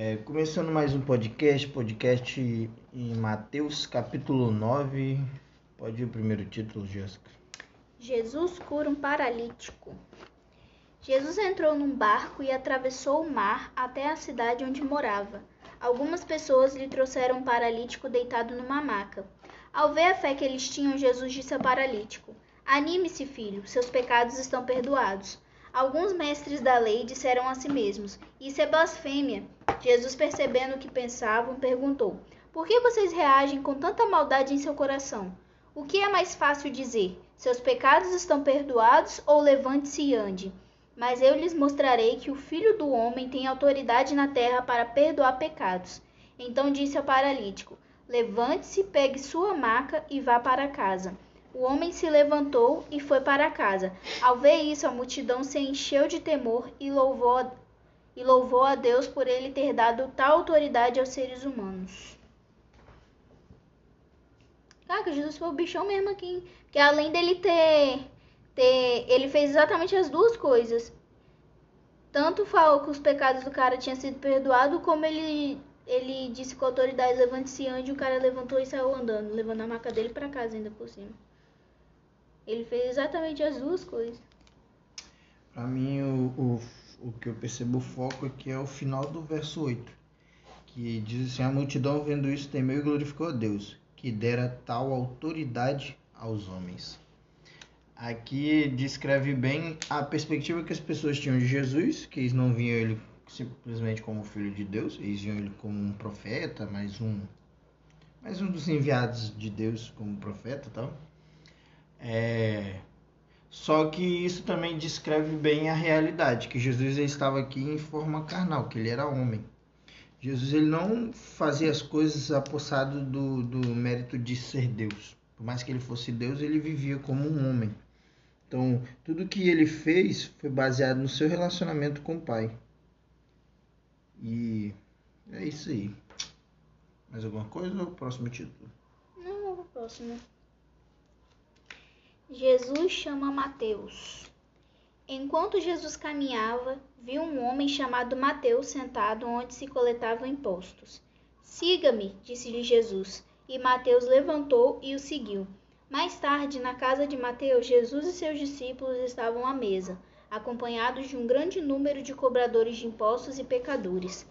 É, começando mais um podcast, podcast em Mateus capítulo 9. Pode ir o primeiro título, Jéssica. Jesus cura um paralítico. Jesus entrou num barco e atravessou o mar até a cidade onde morava. Algumas pessoas lhe trouxeram um paralítico deitado numa maca. Ao ver a fé que eles tinham, Jesus disse ao paralítico: Anime-se, filho, seus pecados estão perdoados. Alguns mestres da lei disseram a si mesmos: Isso é blasfêmia. Jesus, percebendo o que pensavam, perguntou: Por que vocês reagem com tanta maldade em seu coração? O que é mais fácil dizer? Seus pecados estão perdoados ou levante-se e ande? Mas eu lhes mostrarei que o Filho do Homem tem autoridade na terra para perdoar pecados. Então disse ao paralítico: Levante-se, pegue sua maca e vá para casa. O homem se levantou e foi para casa. Ao ver isso, a multidão se encheu de temor e louvou, e louvou a Deus por ele ter dado tal autoridade aos seres humanos. Caraca, Jesus foi o bichão mesmo aqui. Que além dele ter, ter. Ele fez exatamente as duas coisas. Tanto falou que os pecados do cara tinham sido perdoados, como ele, ele disse com autoridade: levante-se ande. O cara levantou e saiu andando, levando a maca dele para casa ainda por cima. Ele fez exatamente as duas coisas. Para mim, o, o, o que eu percebo o foco aqui é o final do verso 8, que diz assim: A multidão vendo isso temeu e glorificou a Deus, que dera tal autoridade aos homens. Aqui descreve bem a perspectiva que as pessoas tinham de Jesus, que eles não viam ele simplesmente como filho de Deus, eles viam ele como um profeta, mais um, mais um dos enviados de Deus como profeta, tal. É, só que isso também descreve bem a realidade, que Jesus estava aqui em forma carnal, que ele era homem. Jesus ele não fazia as coisas apossado do, do mérito de ser Deus. Por mais que ele fosse Deus, ele vivia como um homem. Então, tudo que ele fez foi baseado no seu relacionamento com o Pai. E é isso aí. Mais alguma coisa ou próximo título? Não, próximo. Jesus chama Mateus. Enquanto Jesus caminhava, viu um homem chamado Mateus sentado onde se coletavam impostos. Siga-me, disse-lhe Jesus. E Mateus levantou e o seguiu. Mais tarde, na casa de Mateus, Jesus e seus discípulos estavam à mesa, acompanhados de um grande número de cobradores de impostos e pecadores.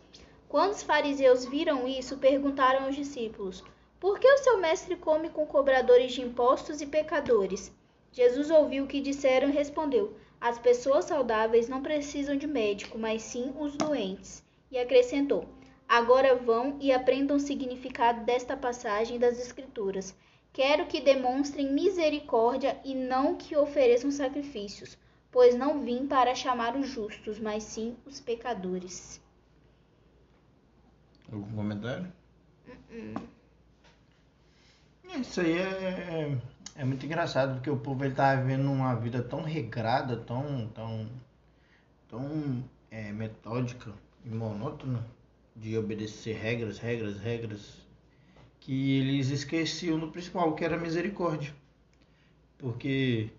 Quando os fariseus viram isso, perguntaram aos discípulos: Por que o seu mestre come com cobradores de impostos e pecadores? Jesus ouviu o que disseram e respondeu: As pessoas saudáveis não precisam de médico, mas sim os doentes. E acrescentou: Agora vão e aprendam o significado desta passagem das Escrituras. Quero que demonstrem misericórdia e não que ofereçam sacrifícios, pois não vim para chamar os justos, mas sim os pecadores. Algum comentário? Uh -uh. Isso aí é, é muito engraçado, porque o povo ele tá vivendo uma vida tão regrada, tão, tão, tão é, metódica e monótona de obedecer regras, regras, regras, que eles esqueciam do principal, que era misericórdia. Porque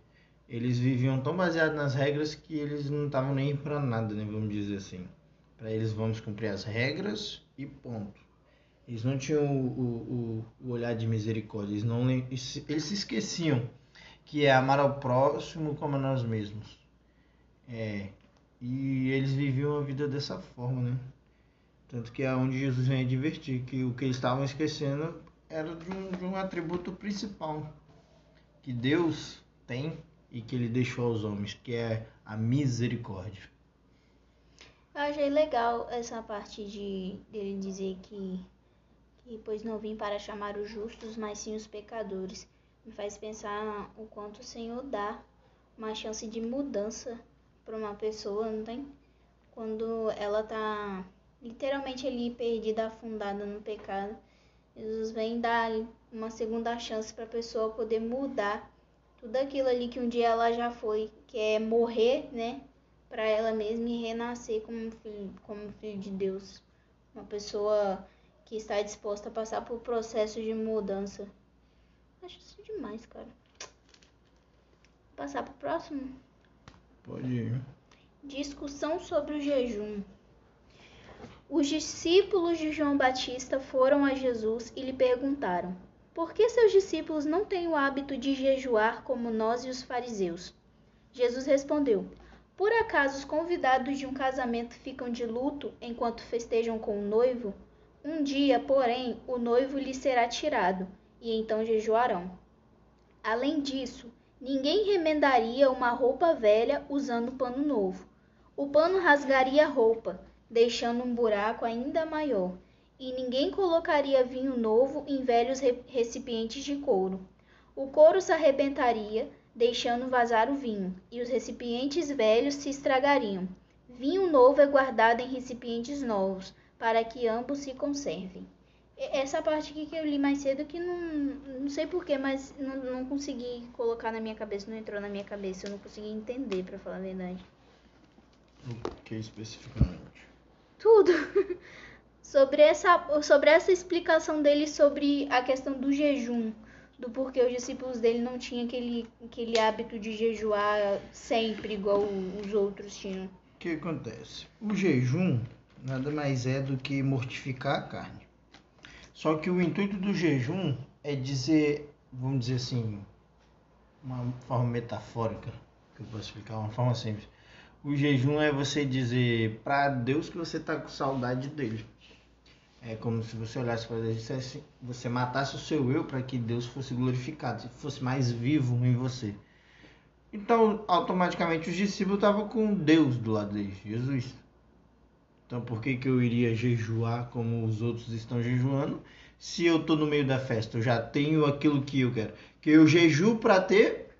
eles viviam tão baseados nas regras que eles não estavam nem para nada, né, vamos dizer assim. Para eles vamos cumprir as regras e ponto. Eles não tinham o, o, o olhar de misericórdia, eles, não, eles se esqueciam que é amar ao próximo como a nós mesmos. É, e eles viviam a vida dessa forma, né? Tanto que é onde Jesus vem advertir que o que eles estavam esquecendo era de um, de um atributo principal que Deus tem e que ele deixou aos homens, que é a misericórdia. Eu achei legal essa parte de dele dizer que, que pois não vim para chamar os justos, mas sim os pecadores. Me faz pensar o quanto o Senhor dá uma chance de mudança para uma pessoa, não tem? Quando ela tá literalmente ali perdida, afundada no pecado. Jesus vem dar uma segunda chance para a pessoa poder mudar tudo aquilo ali que um dia ela já foi, que é morrer, né, para ela mesma e renascer como filho, como filho de Deus. Uma pessoa que está disposta a passar por processo de mudança. Acho isso demais, cara. Passar pro próximo? Pode ir. Discussão sobre o jejum. Os discípulos de João Batista foram a Jesus e lhe perguntaram: Por que seus discípulos não têm o hábito de jejuar como nós e os fariseus? Jesus respondeu: Por acaso os convidados de um casamento ficam de luto enquanto festejam com o noivo? Um dia, porém, o noivo lhe será tirado, e então jejuarão. Além disso, ninguém remendaria uma roupa velha usando pano novo. O pano rasgaria a roupa, deixando um buraco ainda maior, e ninguém colocaria vinho novo em velhos recipientes de couro. O couro se arrebentaria, deixando vazar o vinho, e os recipientes velhos se estragariam. Vinho novo é guardado em recipientes novos, para que ambos se conservem. Essa parte aqui que eu li mais cedo que não, não sei porquê, mas não, não consegui colocar na minha cabeça, não entrou na minha cabeça, eu não consegui entender, para falar a verdade. O que especificamente? Tudo. sobre, essa, sobre essa explicação dele sobre a questão do jejum, do porquê os discípulos dele não tinham aquele, aquele hábito de jejuar sempre, igual os outros tinham. O que acontece? O jejum nada mais é do que mortificar a carne. Só que o intuito do jejum é dizer, vamos dizer assim, uma forma metafórica, que eu posso explicar, uma forma simples. O jejum é você dizer para Deus que você está com saudade dele. É como se você olhasse para Deus e dissesse, você matasse o seu eu para que Deus fosse glorificado, fosse mais vivo em você. Então, automaticamente os discípulos estavam com Deus do lado deles, Jesus. Então por que, que eu iria jejuar como os outros estão jejuando? Se eu estou no meio da festa, eu já tenho aquilo que eu quero. Que eu jejuo para ter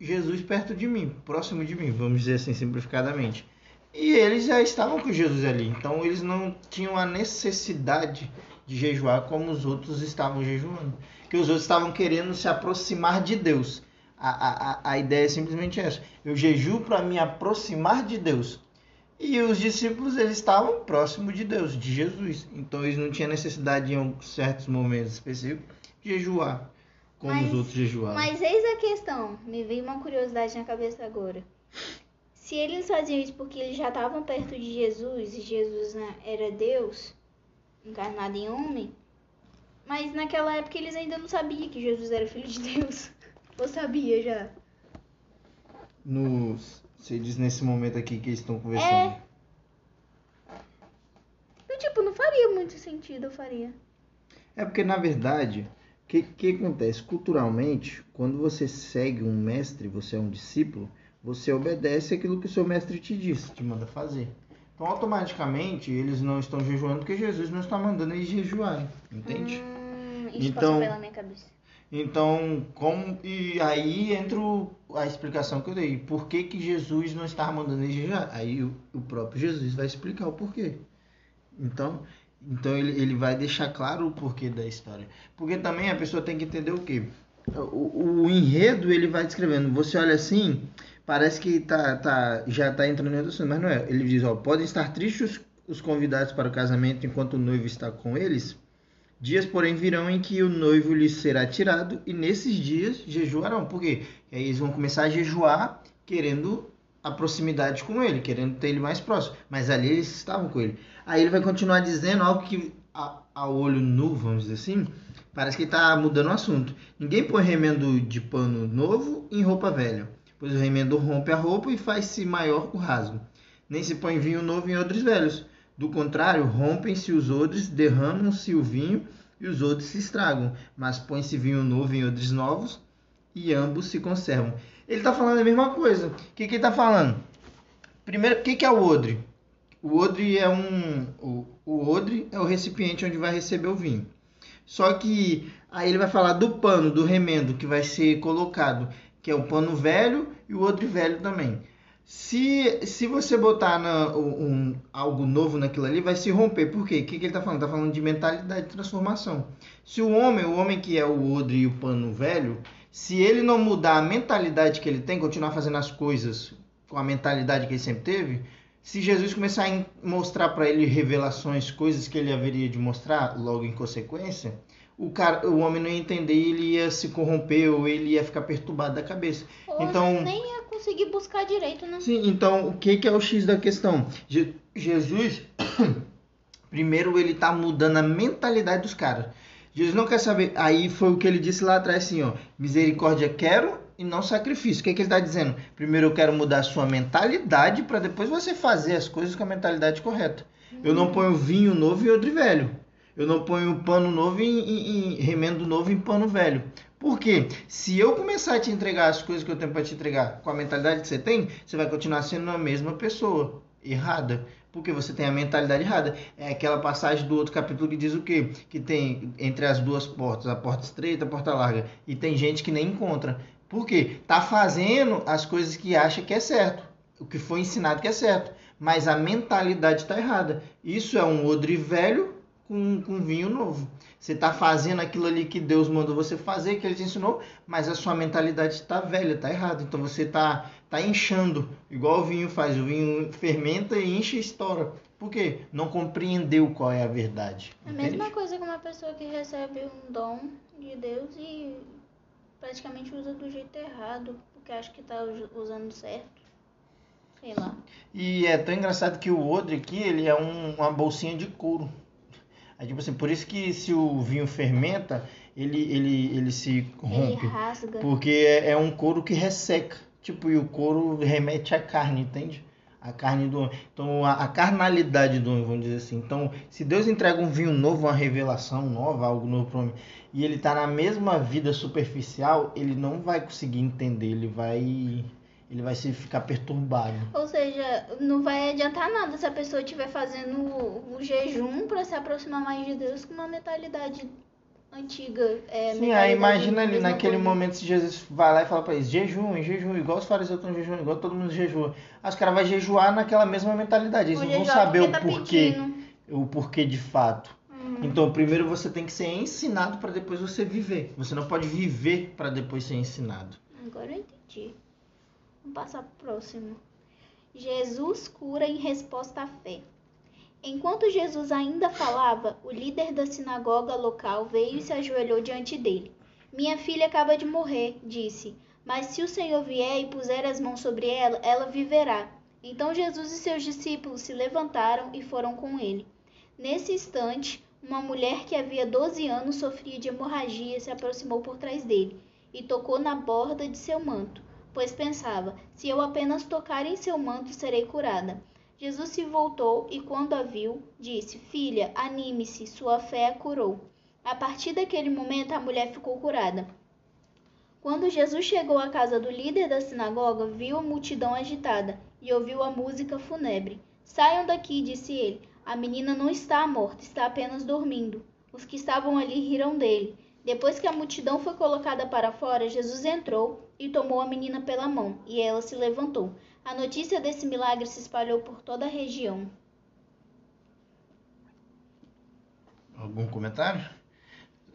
Jesus perto de mim, próximo de mim, vamos dizer assim simplificadamente. E eles já estavam com Jesus ali, então eles não tinham a necessidade de jejuar como os outros estavam jejuando. Que os outros estavam querendo se aproximar de Deus. A, a, a ideia é simplesmente essa. Eu jejuo para me aproximar de Deus. E os discípulos eles estavam próximos de Deus, de Jesus. Então eles não tinham necessidade em certos momentos específicos de jejuar, como mas, os outros jejuavam. Mas eis a questão, me veio uma curiosidade na cabeça agora. Se eles faziam isso porque eles já estavam perto de Jesus e Jesus né, era Deus, encarnado em homem, mas naquela época eles ainda não sabiam que Jesus era filho de Deus. Ou sabia já? Nos você diz nesse momento aqui que eles estão conversando. É. tipo, não faria muito sentido, eu faria. É porque, na verdade, o que, que acontece? Culturalmente, quando você segue um mestre, você é um discípulo, você obedece aquilo que o seu mestre te disse, te manda fazer. Então, automaticamente, eles não estão jejuando porque Jesus não está mandando eles jejuarem, entende? Hum, isso então, pela minha cabeça. Então, como e aí entra a explicação que eu dei. Por que, que Jesus não estava mandando ele jejuar? Aí o, o, próprio Jesus vai explicar o porquê. Então, então ele, ele vai deixar claro o porquê da história. Porque também a pessoa tem que entender o quê? O, o enredo ele vai descrevendo. Você olha assim, parece que tá, tá, já está entrando em outro mas não é. Ele diz, ó, podem estar tristes os convidados para o casamento enquanto o noivo está com eles Dias, porém, virão em que o noivo lhes será tirado, e nesses dias jejuarão. Por quê? Eles vão começar a jejuar querendo a proximidade com ele, querendo ter ele mais próximo. Mas ali eles estavam com ele. Aí ele vai continuar dizendo algo que, a, a olho nu, vamos dizer assim, parece que está mudando o assunto. Ninguém põe remendo de pano novo em roupa velha, pois o remendo rompe a roupa e faz-se maior o rasgo. Nem se põe vinho novo em odres velhos do contrário, rompem-se os odres, derramam-se o vinho e os odres se estragam, mas põe-se vinho novo em odres novos e ambos se conservam. Ele está falando a mesma coisa. O que, que ele está falando? Primeiro, o que, que é o odre? O odre é um. O, o odre é o recipiente onde vai receber o vinho. Só que aí ele vai falar do pano, do remendo que vai ser colocado, que é o pano velho e o odre velho também. Se, se você botar na, um, algo novo naquilo ali, vai se romper. Por quê? O que, que ele está falando? Está falando de mentalidade de transformação. Se o homem, o homem que é o odre e o pano velho, se ele não mudar a mentalidade que ele tem, continuar fazendo as coisas com a mentalidade que ele sempre teve, se Jesus começar a mostrar para ele revelações, coisas que ele haveria de mostrar logo em consequência, o, cara, o homem não ia entender e ele ia se corromper ou ele ia ficar perturbado da cabeça. Ou então nem ia conseguir buscar direito, né? Sim, então o que, que é o X da questão? Je Jesus Primeiro ele tá mudando a mentalidade dos caras. Jesus não quer saber. Aí foi o que ele disse lá atrás, assim, ó. Misericórdia quero e não sacrifício. O que, que ele está dizendo? Primeiro eu quero mudar a sua mentalidade para depois você fazer as coisas com a mentalidade correta. Eu não ponho vinho novo em odre velho. Eu não ponho pano novo em, em, em remendo novo em pano velho. Por quê? Se eu começar a te entregar as coisas que eu tenho para te entregar com a mentalidade que você tem, você vai continuar sendo a mesma pessoa errada. Porque você tem a mentalidade errada. É aquela passagem do outro capítulo que diz o quê? Que tem entre as duas portas, a porta estreita, a porta larga. E tem gente que nem encontra. Por quê? Tá fazendo as coisas que acha que é certo. O que foi ensinado que é certo. Mas a mentalidade está errada. Isso é um odre velho com, com vinho novo. Você está fazendo aquilo ali que Deus mandou você fazer, que Ele te ensinou, mas a sua mentalidade está velha, está errada. Então você está tá inchando, igual o vinho faz. O vinho fermenta e enche e estoura. Por quê? Não compreendeu qual é a verdade. É a mesma coisa que uma pessoa que recebe um dom de Deus e praticamente usa do jeito errado, porque acha que está usando certo. Sei lá. E é tão engraçado que o odre aqui, ele é um, uma bolsinha de couro. É tipo assim, por isso que se o vinho fermenta, ele, ele, ele se rompe. Ele rasga. Porque é, é um couro que resseca. Tipo, e o couro remete à carne, entende? A carne do homem. Então, a, a, carnalidade do homem, vamos dizer assim. Então, se Deus entrega um vinho novo, uma revelação nova, algo novo para o homem, e ele está na mesma vida superficial, ele não vai conseguir entender, ele vai ele vai se ficar perturbado. Ou seja, não vai adiantar nada se a pessoa estiver fazendo o, jejum para se aproximar mais de Deus com uma mentalidade antiga. É, Sim, aí imagina ali naquele coisa. momento se Jesus vai lá e fala para eles, jejum, jejum, igual os fariseus estão jejum, igual todo mundo jejua. Aí os caras vão jejuar naquela mesma mentalidade, eles não vão saber o tá porquê, o porquê de fato. Uhum. Então, primeiro você tem que ser ensinado para depois você viver. Você não pode viver para depois ser ensinado. Agora eu entendi. Vamos passar para o próximo. Jesus cura em resposta à fé. Enquanto Jesus ainda falava, o líder da sinagoga local veio e se ajoelhou diante dele. Minha filha acaba de morrer, disse, mas se o Senhor vier e puser as mãos sobre ela, ela viverá. Então Jesus e seus discípulos se levantaram e foram com ele. Nesse instante, uma mulher que havia doze anos sofria de hemorragia se aproximou por trás dele e tocou na borda de seu manto pois pensava: se eu apenas tocar em seu manto, serei curada. Jesus se voltou e, quando a viu, disse: Filha, anime-se, sua fé a curou. A partir daquele momento, a mulher ficou curada. Quando Jesus chegou à casa do líder da sinagoga, viu a multidão agitada e ouviu a música fúnebre. Saiam daqui, disse ele. A menina não está morta, está apenas dormindo. Os que estavam ali riram dele. Depois que a multidão foi colocada para fora, Jesus entrou e tomou a menina pela mão, e ela se levantou. A notícia desse milagre se espalhou por toda a região. Algum comentário?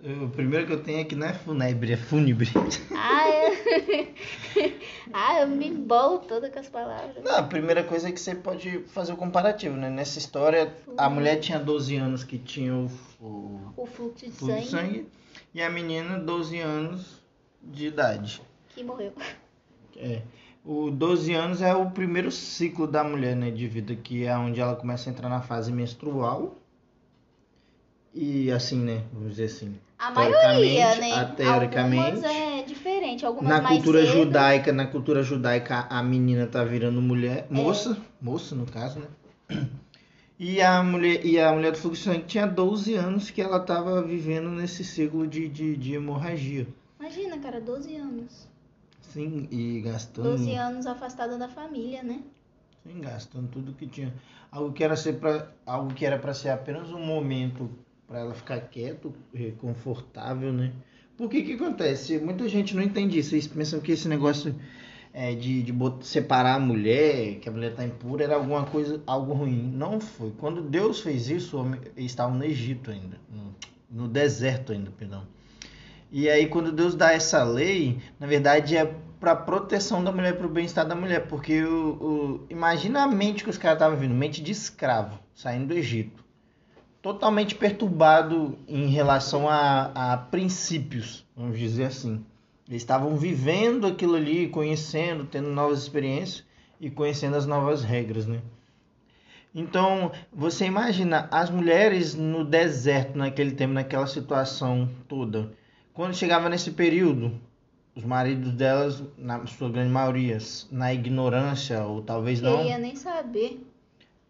O primeiro que eu tenho aqui não é fúnebre, é fúnebre. Ah, é. ah, eu me embolo toda com as palavras. Não, a primeira coisa é que você pode fazer o comparativo, né? Nessa história, a mulher tinha 12 anos que tinha o, o, o fluxo de sangue. De sangue e a menina 12 anos de idade. Que morreu. É. O 12 anos é o primeiro ciclo da mulher, né, de vida, que é onde ela começa a entrar na fase menstrual. E assim, né, vamos dizer assim. A maioria, né? A, teoricamente. Algumas é diferente, algumas na mais cultura cedo. judaica, na cultura judaica a menina tá virando mulher, moça, é. moça no caso, né? E a mulher, e a mulher do fluxo de sangue tinha 12 anos que ela estava vivendo nesse ciclo de, de, de, hemorragia. Imagina, cara, 12 anos. Sim, e gastando. 12 anos afastada da família, né? Sim, gastando tudo que tinha. Algo que era ser para algo que era para ser apenas um momento para ela ficar quieto, confortável, né? Por que que acontece? Muita gente não entende isso. Eles pensam que esse negócio é, de, de separar a mulher, que a mulher está impura, era alguma coisa, algo ruim. Não foi. Quando Deus fez isso, eles estavam no Egito ainda, no, no deserto ainda, perdão. E aí quando Deus dá essa lei, na verdade é para proteção da mulher, para o bem-estar da mulher, porque o, o, imagina a mente que os caras estavam vindo, mente de escravo, saindo do Egito, totalmente perturbado em relação a, a princípios, vamos dizer assim. Eles estavam vivendo aquilo ali, conhecendo, tendo novas experiências e conhecendo as novas regras, né? Então, você imagina as mulheres no deserto naquele tempo, naquela situação toda. Quando chegava nesse período, os maridos delas, na sua grande maioria, na ignorância ou talvez não. Queria nem saber.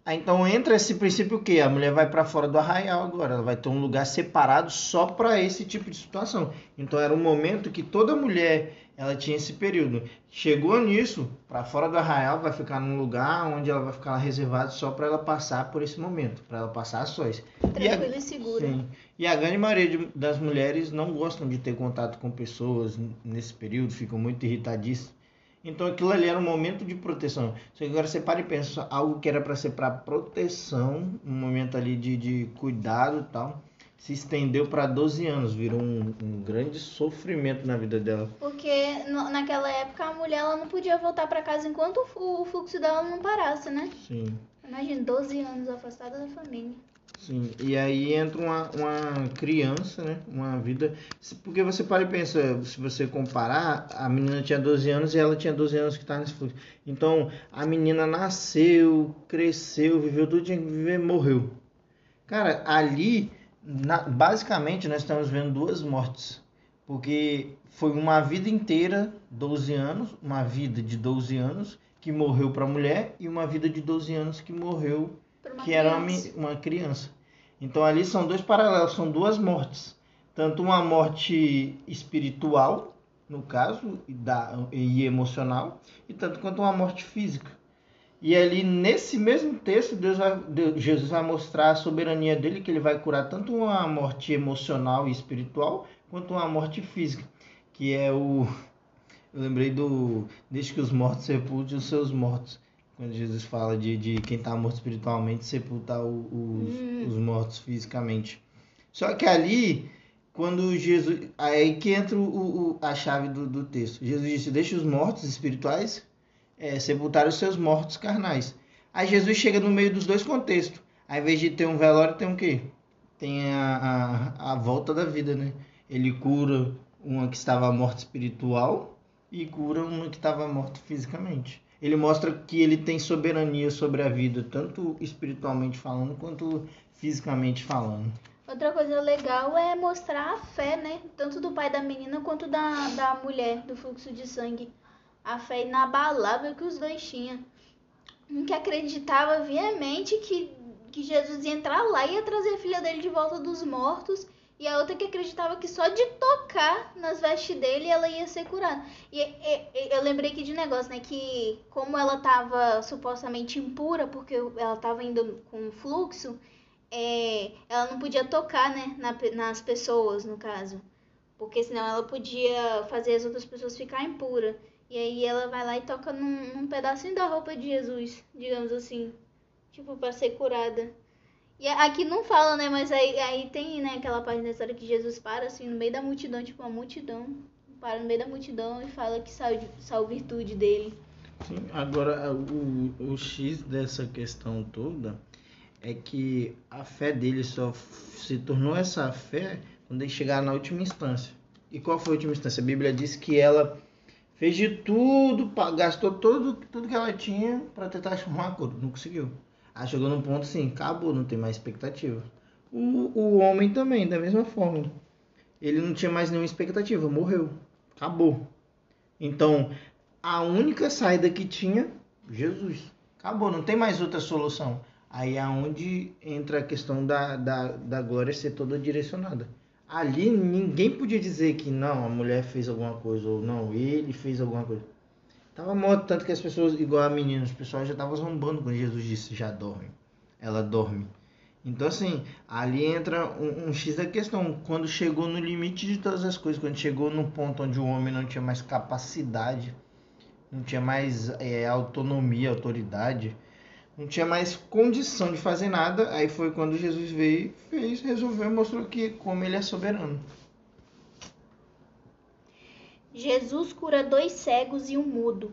Ah, então entra esse princípio que a mulher vai para fora do arraial agora, ela vai ter um lugar separado só para esse tipo de situação. Então era um momento que toda mulher ela tinha esse período. Chegou nisso, para fora do arraial vai ficar num lugar onde ela vai ficar reservada só para ela passar por esse momento, para ela passar ações. Tranquila e, a, e segura. Sim. E a grande maioria das mulheres não gostam de ter contato com pessoas nesse período, ficam muito irritadíssimas. Então aquilo ali era um momento de proteção. Só que agora você para e pensa, algo que era para ser para proteção, um momento ali de, de cuidado e tal, se estendeu para 12 anos, virou um, um, grande sofrimento na vida dela. Porque no, naquela época a mulher ela não podia voltar para casa enquanto o, o fluxo dela não parasse, né? Sim. Imagina, 12 anos afastada da família. Sim, e aí entra uma, uma criança, né? Uma vida. Porque você para e pensa, se você comparar, a menina tinha 12 anos e ela tinha 12 anos que estava nesse fluxo. Então, a menina nasceu, cresceu, viveu tudo, tinha que viver, morreu. Cara, ali, na, basicamente, nós estamos vendo duas mortes. Porque foi uma vida inteira, 12 anos, uma vida de 12 anos que morreu para a mulher e uma vida de 12 anos que morreu que criança. era uma, criança. Então ali são dois paralelos, são duas mortes. Tanto uma morte espiritual, no caso, e, da, e emocional, e tanto quanto uma morte física. E ali nesse mesmo texto, Deus vai, Deus, Jesus vai mostrar a soberania dele, que ele vai curar tanto uma morte emocional e espiritual, quanto uma morte física, que é o eu lembrei do deixe que os mortos sepultem os seus mortos quando Jesus fala de, de quem está morto espiritualmente sepultar o, os, hum. os mortos fisicamente. Só que ali, quando Jesus. Aí que entra o, o, a chave do, do texto. Jesus disse: Deixe os mortos espirituais é, sepultar os seus mortos carnais. Aí Jesus chega no meio dos dois contextos. Ao invés de ter um velório, tem o quê? Tem a, a, a volta da vida, né? Ele cura uma que estava morta espiritual e cura uma que estava morta fisicamente ele mostra que ele tem soberania sobre a vida, tanto espiritualmente falando quanto fisicamente falando. Outra coisa legal é mostrar a fé, né? Tanto do pai da menina quanto da, da mulher, do fluxo de sangue. A fé inabalável que os dois tinham. Um que acreditava veemente que, que Jesus ia entrar lá e ia trazer a filha dele de volta dos mortos e a outra que acreditava que só de tocar nas vestes dele ela ia ser curada. E, e, eu lembrei aqui de negócio, né? Que como ela estava supostamente impura, porque ela estava indo com fluxo, é, ela não podia tocar, né? Na, nas pessoas, no caso. Porque senão ela podia fazer as outras pessoas ficar impuras. E aí ela vai lá e toca num, num pedacinho da roupa de Jesus, digamos assim. Tipo, para ser curada. E aqui não fala, né? Mas aí, aí tem, né, aquela parte da história que Jesus para assim no meio da multidão, tipo uma multidão. Para no meio da multidão e fala que saiu, saiu virtude dele. Sim, agora o, o X dessa questão toda é que a fé dele só se tornou essa fé quando ele chegar na última instância. E qual foi a última instância? A Bíblia diz que ela fez de tudo, gastou tudo, tudo que ela tinha para tentar chamar um acordo. Não conseguiu. Aí chegou num ponto assim, acabou, não tem mais expectativa. O, o homem também, da mesma forma. Ele não tinha mais nenhuma expectativa, morreu. Acabou. Então, a única saída que tinha, Jesus. Acabou, não tem mais outra solução. Aí é onde entra a questão da, da, da glória ser toda direcionada. Ali ninguém podia dizer que não, a mulher fez alguma coisa, ou não, ele fez alguma coisa. Tava morto, tanto que as pessoas, igual a menina, os pessoal já estavam zombando quando Jesus disse já dorme. Ela dorme. Então, assim, ali entra um, um, X da questão. Quando chegou no limite de todas as coisas, quando chegou no ponto onde o homem não tinha mais capacidade, não tinha mais é, autonomia, autoridade, não tinha mais condição de fazer nada, aí foi quando Jesus veio, fez, resolveu mostrou que como ele é soberano. Jesus cura dois cegos e um mudo.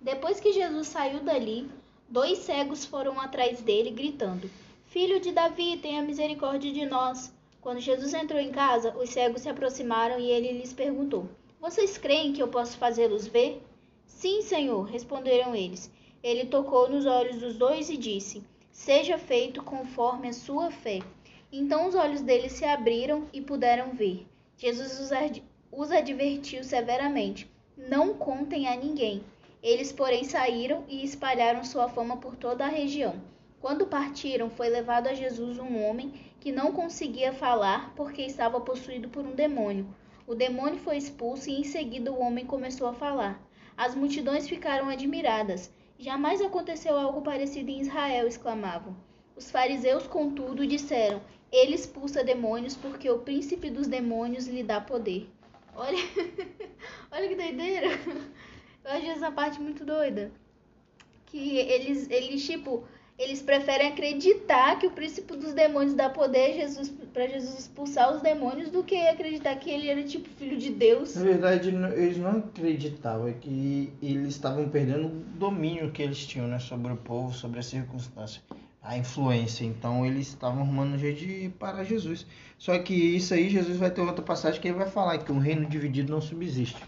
Depois que Jesus saiu dali, dois cegos foram atrás dele, gritando: Filho de Davi, tenha misericórdia de nós. Quando Jesus entrou em casa, os cegos se aproximaram e ele lhes perguntou: Vocês creem que eu posso fazê-los ver? Sim, Senhor, responderam eles. Ele tocou nos olhos dos dois e disse: seja feito conforme a sua fé. Então os olhos deles se abriram e puderam ver. Jesus os advertiu severamente: Não contem a ninguém. Eles, porém, saíram e espalharam sua fama por toda a região. Quando partiram, foi levado a Jesus um homem que não conseguia falar porque estava possuído por um demônio. O demônio foi expulso e em seguida o homem começou a falar. As multidões ficaram admiradas. Jamais aconteceu algo parecido em Israel, exclamavam. Os fariseus, contudo, disseram: Ele expulsa demônios porque o príncipe dos demônios lhe dá poder. Olha, olha que doideira. Eu acho essa parte muito doida. Que eles, eles tipo, eles preferem acreditar que o príncipe dos demônios dá poder Jesus para Jesus expulsar os demônios do que acreditar que ele era tipo filho de Deus. Na verdade, eles não acreditavam é que eles estavam perdendo o domínio que eles tinham, né, sobre o povo, sobre a circunstância, a influência. Então, eles estavam arrumando um jeito de parar Jesus. Só que isso aí Jesus vai ter outra passagem que ele vai falar que um reino dividido não subsiste.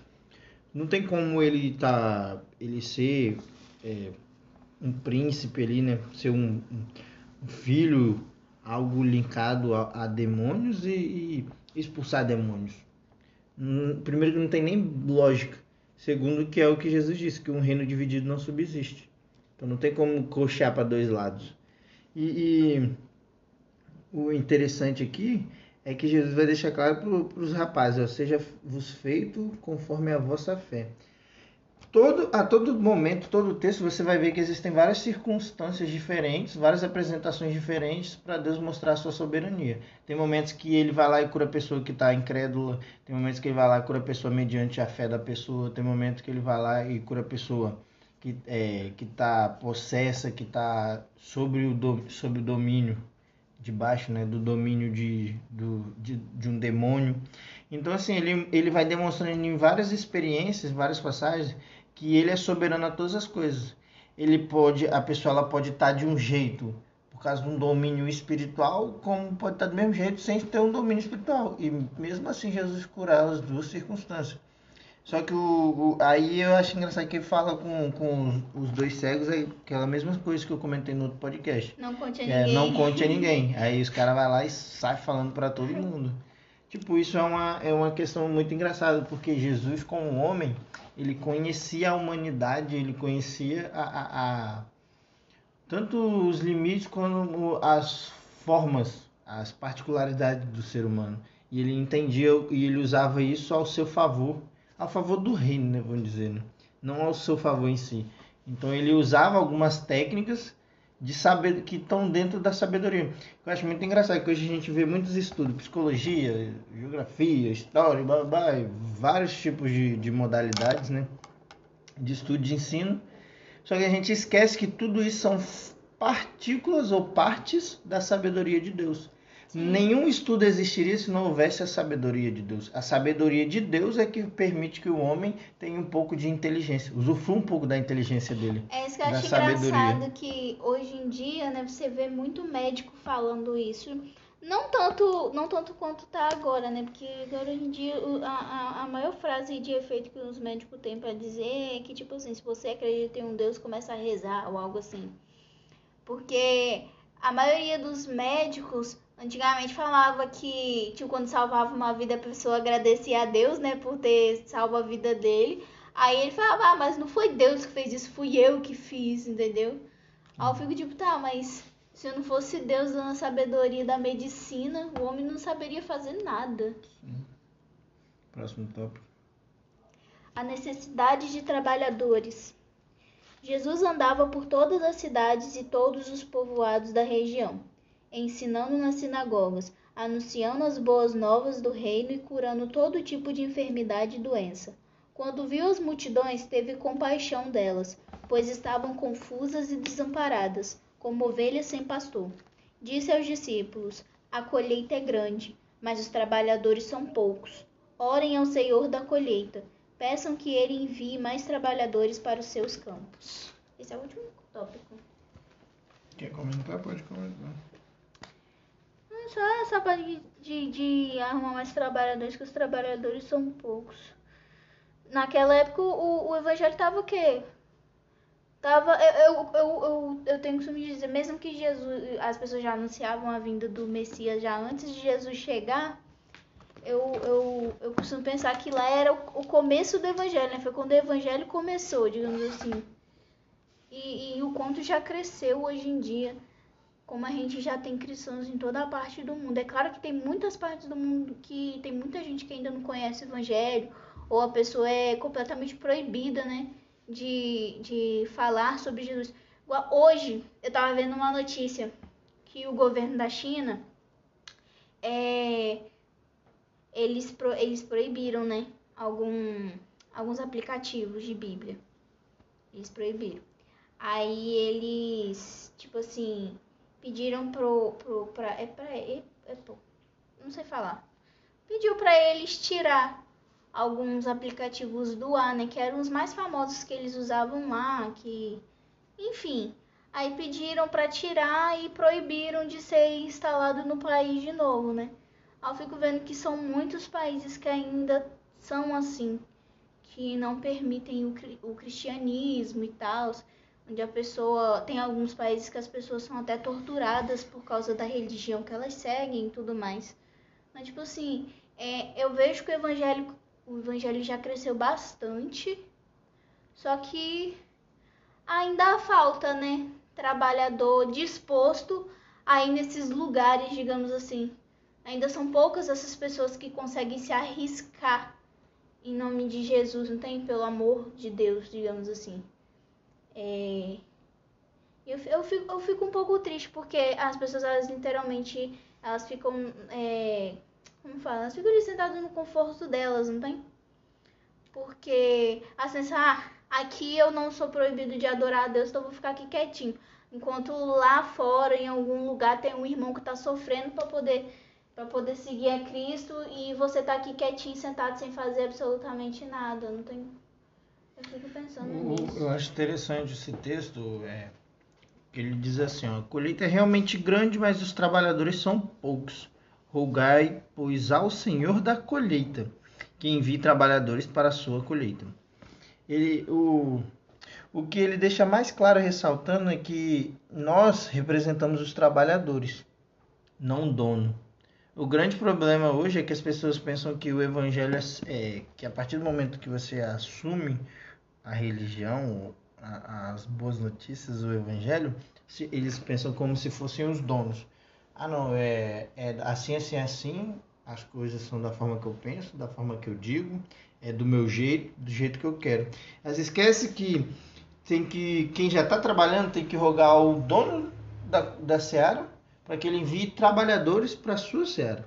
Não tem como ele tá ele ser é, um príncipe ali, né? Ser um, um filho, algo linkado a, a demônios e, e, expulsar demônios. Primeiro que não tem nem lógica. Segundo que é o que Jesus disse, que um reino dividido não subsiste. Então não tem como coxar para dois lados. E, e, o interessante aqui é que Jesus vai deixar claro para os rapazes, ó, seja vos feito conforme a vossa fé todo, a todo momento, todo texto, você vai ver que existem várias circunstâncias diferentes, várias apresentações diferentes para Deus mostrar a sua soberania. Tem momentos que ele vai lá e cura a pessoa que está incrédula, tem momentos que ele vai lá e cura a pessoa mediante a fé da pessoa, tem momentos que ele vai lá e cura a pessoa que é, está possessa, que está sobre o, sobre o domínio debaixo né, do domínio de, do, de, de um demônio. Então, assim, ele, ele vai demonstrando em várias experiências, várias passagens, que ele é soberano a todas as coisas. Ele pode, a pessoa ela pode estar de um jeito por causa de um domínio espiritual, como pode estar do mesmo jeito sem ter um domínio espiritual. E mesmo assim Jesus curar as duas circunstâncias. Só que o, o, aí eu acho engraçado que ele fala com, com os dois cegos é aquela mesma coisa que eu comentei no outro podcast. Não conte a é, ninguém. Não conte a ninguém. Aí os caras vão lá e sai falando para todo mundo. Tipo, isso é uma, é uma questão muito engraçada, porque Jesus, como homem, ele conhecia a humanidade, ele conhecia a, a, a tanto os limites quanto as formas, as particularidades do ser humano. E ele entendia e ele usava isso ao seu favor, a favor do reino, né, vamos dizer, né? não ao seu favor em si. Então ele usava algumas técnicas de saber que estão dentro da sabedoria. Eu acho muito engraçado que hoje a gente vê muitos estudos, psicologia, geografia, história, blá, blá, vários tipos de, de modalidades, né? De estudo de ensino. Só que a gente esquece que tudo isso são partículas ou partes da sabedoria de Deus. Nenhum estudo existiria se não houvesse a sabedoria de Deus. A sabedoria de Deus é que permite que o homem tenha um pouco de inteligência, usufrua um pouco da inteligência dele. É isso que eu acho engraçado que hoje em dia, né, você vê muito médico falando isso. Não tanto, não tanto quanto tá agora, né? Porque agora hoje em dia a, a, a maior frase de efeito que os médicos têm para dizer é que, tipo assim, se você acredita em um Deus, começa a rezar ou algo assim. Porque a maioria dos médicos Antigamente falava que, tipo, quando salvava uma vida, a pessoa agradecia a Deus, né, por ter salvo a vida dele. Aí ele falava, ah, mas não foi Deus que fez isso, fui eu que fiz, entendeu? Aí eu fico tipo, tá, mas se não fosse Deus dando a sabedoria da medicina, o homem não saberia fazer nada. Sim. Próximo tópico. A necessidade de trabalhadores. Jesus andava por todas as cidades e todos os povoados da região ensinando nas sinagogas, anunciando as boas novas do reino e curando todo tipo de enfermidade e doença. Quando viu as multidões, teve compaixão delas, pois estavam confusas e desamparadas, como ovelhas sem pastor. Disse aos discípulos: A colheita é grande, mas os trabalhadores são poucos. Orem ao Senhor da colheita, peçam que ele envie mais trabalhadores para os seus campos. Esse é o último tópico. Quer comentar? Pode comentar só essa parte de, de arrumar mais trabalhadores, que os trabalhadores são poucos. Naquela época o, o evangelho tava o quê? Tava, eu, eu, eu, eu, eu tenho costume de dizer, mesmo que Jesus, as pessoas já anunciavam a vinda do Messias já antes de Jesus chegar, eu, eu, eu costumo pensar que lá era o, o começo do evangelho, né? Foi quando o evangelho começou, digamos assim. E, e o quanto já cresceu hoje em dia, como a gente já tem cristãos em toda a parte do mundo. É claro que tem muitas partes do mundo que tem muita gente que ainda não conhece o evangelho, ou a pessoa é completamente proibida, né? de, de falar sobre Jesus. Hoje eu estava vendo uma notícia que o governo da China é, eles, pro, eles proibiram, né? Algum, alguns aplicativos de Bíblia. Eles proibiram. Aí eles, tipo assim, pediram pro. pro pra, é pra. É, é, não sei falar. Pediu para eles tirar alguns aplicativos do ar, né, que eram os mais famosos que eles usavam lá, que enfim, aí pediram para tirar e proibiram de ser instalado no país de novo, né? Eu fico vendo que são muitos países que ainda são assim, que não permitem o, o cristianismo e tal, onde a pessoa tem alguns países que as pessoas são até torturadas por causa da religião que elas seguem e tudo mais. Mas tipo assim, é, eu vejo que o evangélico o evangelho já cresceu bastante, só que ainda falta, né? Trabalhador disposto a ir nesses lugares, digamos assim. Ainda são poucas essas pessoas que conseguem se arriscar em nome de Jesus, não tem? Pelo amor de Deus, digamos assim. É... Eu, eu, fico, eu fico um pouco triste porque as pessoas, elas literalmente, elas ficam. É como fala? Elas ficam sentadas no conforto delas, não tem? Porque, assim, ah, aqui eu não sou proibido de adorar a Deus, então vou ficar aqui quietinho. Enquanto lá fora, em algum lugar, tem um irmão que está sofrendo para poder para poder seguir a Cristo e você tá aqui quietinho, sentado, sem fazer absolutamente nada. Não tem. Eu fico pensando nisso. Eu acho interessante esse texto, é, que ele diz assim, ó, a colheita é realmente grande, mas os trabalhadores são poucos. Rogai, pois, ao Senhor da colheita, que envie trabalhadores para a sua colheita. Ele, o, o que ele deixa mais claro ressaltando é que nós representamos os trabalhadores, não o dono. O grande problema hoje é que as pessoas pensam que o evangelho é, é que a partir do momento que você assume a religião, as boas notícias, o evangelho, eles pensam como se fossem os donos ah não, é, é assim, assim, assim, as coisas são da forma que eu penso, da forma que eu digo, é do meu jeito, do jeito que eu quero. Mas esquece que tem que quem já está trabalhando tem que rogar ao dono da, da seara para que ele envie trabalhadores para a sua seara.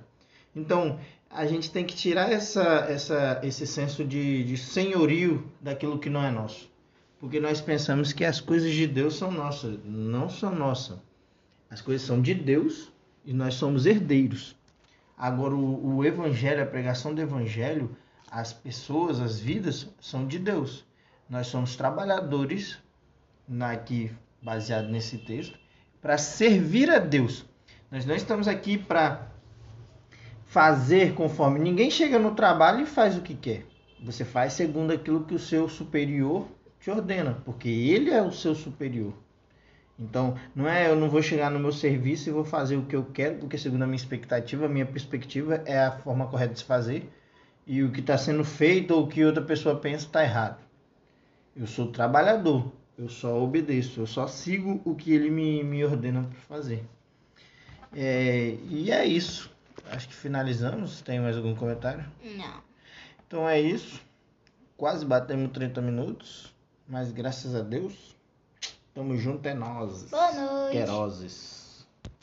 Então a gente tem que tirar essa, essa, esse senso de, de senhorio daquilo que não é nosso. Porque nós pensamos que as coisas de Deus são nossas. Não são nossas. As coisas são de Deus e nós somos herdeiros. Agora, o, o evangelho, a pregação do evangelho, as pessoas, as vidas são de Deus. Nós somos trabalhadores, aqui baseado nesse texto, para servir a Deus. Nós não estamos aqui para fazer conforme. Ninguém chega no trabalho e faz o que quer. Você faz segundo aquilo que o seu superior te ordena, porque ele é o seu superior. Então, não é eu não vou chegar no meu serviço e vou fazer o que eu quero, porque segundo a minha expectativa, a minha perspectiva é a forma correta de se fazer, e o que está sendo feito ou o que outra pessoa pensa está errado. Eu sou trabalhador, eu só obedeço, eu só sigo o que ele me, me ordena para fazer. É, e é isso. Acho que finalizamos. Tem mais algum comentário? Não. Então é isso. Quase batemos 30 minutos, mas graças a Deus Tamo junto, é nós. Boa noite. Queroses.